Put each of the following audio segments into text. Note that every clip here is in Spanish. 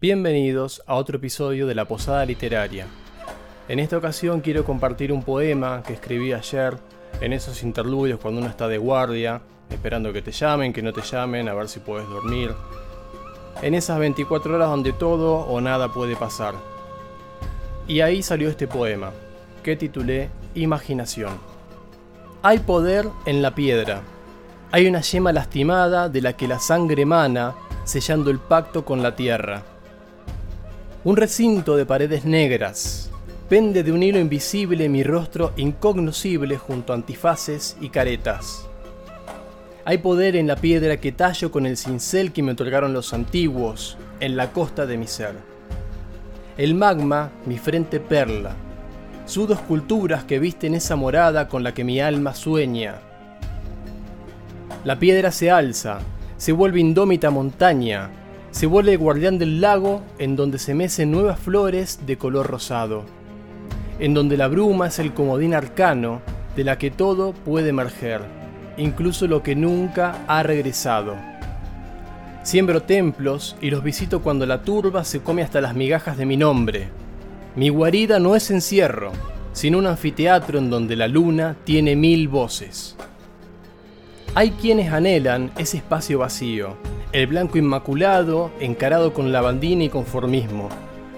Bienvenidos a otro episodio de La Posada Literaria. En esta ocasión quiero compartir un poema que escribí ayer en esos interludios cuando uno está de guardia, esperando que te llamen, que no te llamen, a ver si puedes dormir. En esas 24 horas donde todo o nada puede pasar. Y ahí salió este poema, que titulé Imaginación. Hay poder en la piedra. Hay una yema lastimada de la que la sangre emana, sellando el pacto con la tierra. Un recinto de paredes negras. Pende de un hilo invisible mi rostro incognoscible junto a antifaces y caretas. Hay poder en la piedra que tallo con el cincel que me otorgaron los antiguos, en la costa de mi ser. El magma, mi frente perla. Sudo esculturas que visten esa morada con la que mi alma sueña. La piedra se alza, se vuelve indómita montaña, se vuelve guardián del lago en donde se mecen nuevas flores de color rosado, en donde la bruma es el comodín arcano de la que todo puede emerger, incluso lo que nunca ha regresado. Siembro templos y los visito cuando la turba se come hasta las migajas de mi nombre. Mi guarida no es encierro, sino un anfiteatro en donde la luna tiene mil voces. Hay quienes anhelan ese espacio vacío, el blanco inmaculado, encarado con lavandina y conformismo.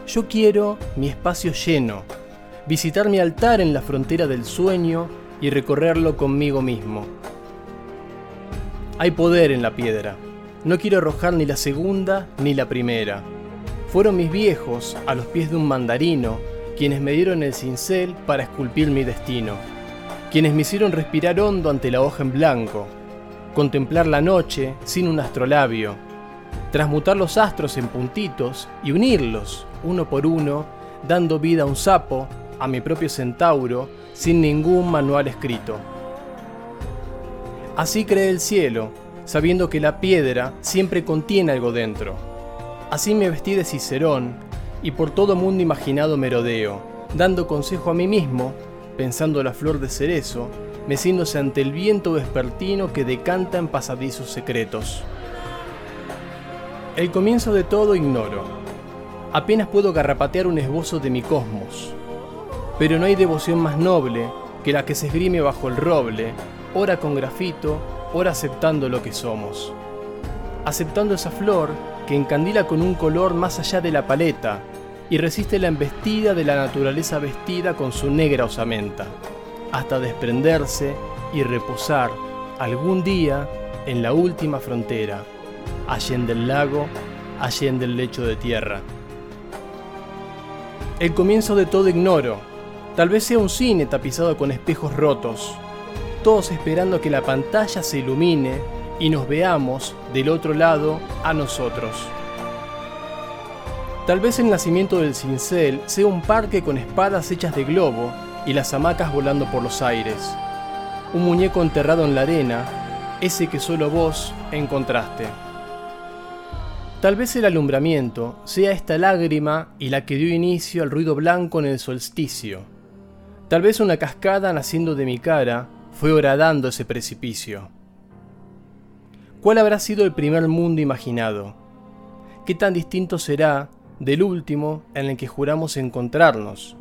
Yo quiero mi espacio lleno, visitar mi altar en la frontera del sueño y recorrerlo conmigo mismo. Hay poder en la piedra. No quiero arrojar ni la segunda ni la primera. Fueron mis viejos, a los pies de un mandarino, quienes me dieron el cincel para esculpir mi destino, quienes me hicieron respirar hondo ante la hoja en blanco, contemplar la noche sin un astrolabio, transmutar los astros en puntitos y unirlos uno por uno, dando vida a un sapo, a mi propio centauro, sin ningún manual escrito. Así creé el cielo, sabiendo que la piedra siempre contiene algo dentro. Así me vestí de Cicerón y por todo mundo imaginado merodeo, dando consejo a mí mismo, pensando la flor de cerezo, meciéndose ante el viento vespertino que decanta en pasadizos secretos. El comienzo de todo ignoro. Apenas puedo garrapatear un esbozo de mi cosmos. Pero no hay devoción más noble que la que se esgrime bajo el roble, ora con grafito, ora aceptando lo que somos. Aceptando esa flor que encandila con un color más allá de la paleta y resiste la embestida de la naturaleza vestida con su negra osamenta hasta desprenderse y reposar algún día en la última frontera, allende el lago, allende el lecho de tierra. El comienzo de todo ignoro, tal vez sea un cine tapizado con espejos rotos, todos esperando que la pantalla se ilumine y nos veamos del otro lado a nosotros. Tal vez el nacimiento del cincel sea un parque con espadas hechas de globo y las hamacas volando por los aires. Un muñeco enterrado en la arena, ese que solo vos encontraste. Tal vez el alumbramiento sea esta lágrima y la que dio inicio al ruido blanco en el solsticio. Tal vez una cascada naciendo de mi cara fue horadando ese precipicio. ¿Cuál habrá sido el primer mundo imaginado? ¿Qué tan distinto será del último en el que juramos encontrarnos?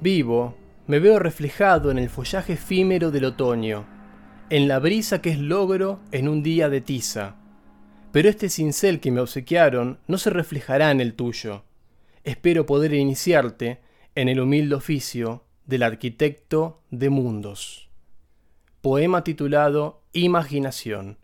Vivo, me veo reflejado en el follaje efímero del otoño, en la brisa que es logro en un día de tiza. Pero este cincel que me obsequiaron no se reflejará en el tuyo. Espero poder iniciarte en el humilde oficio del arquitecto de mundos. Poema titulado Imaginación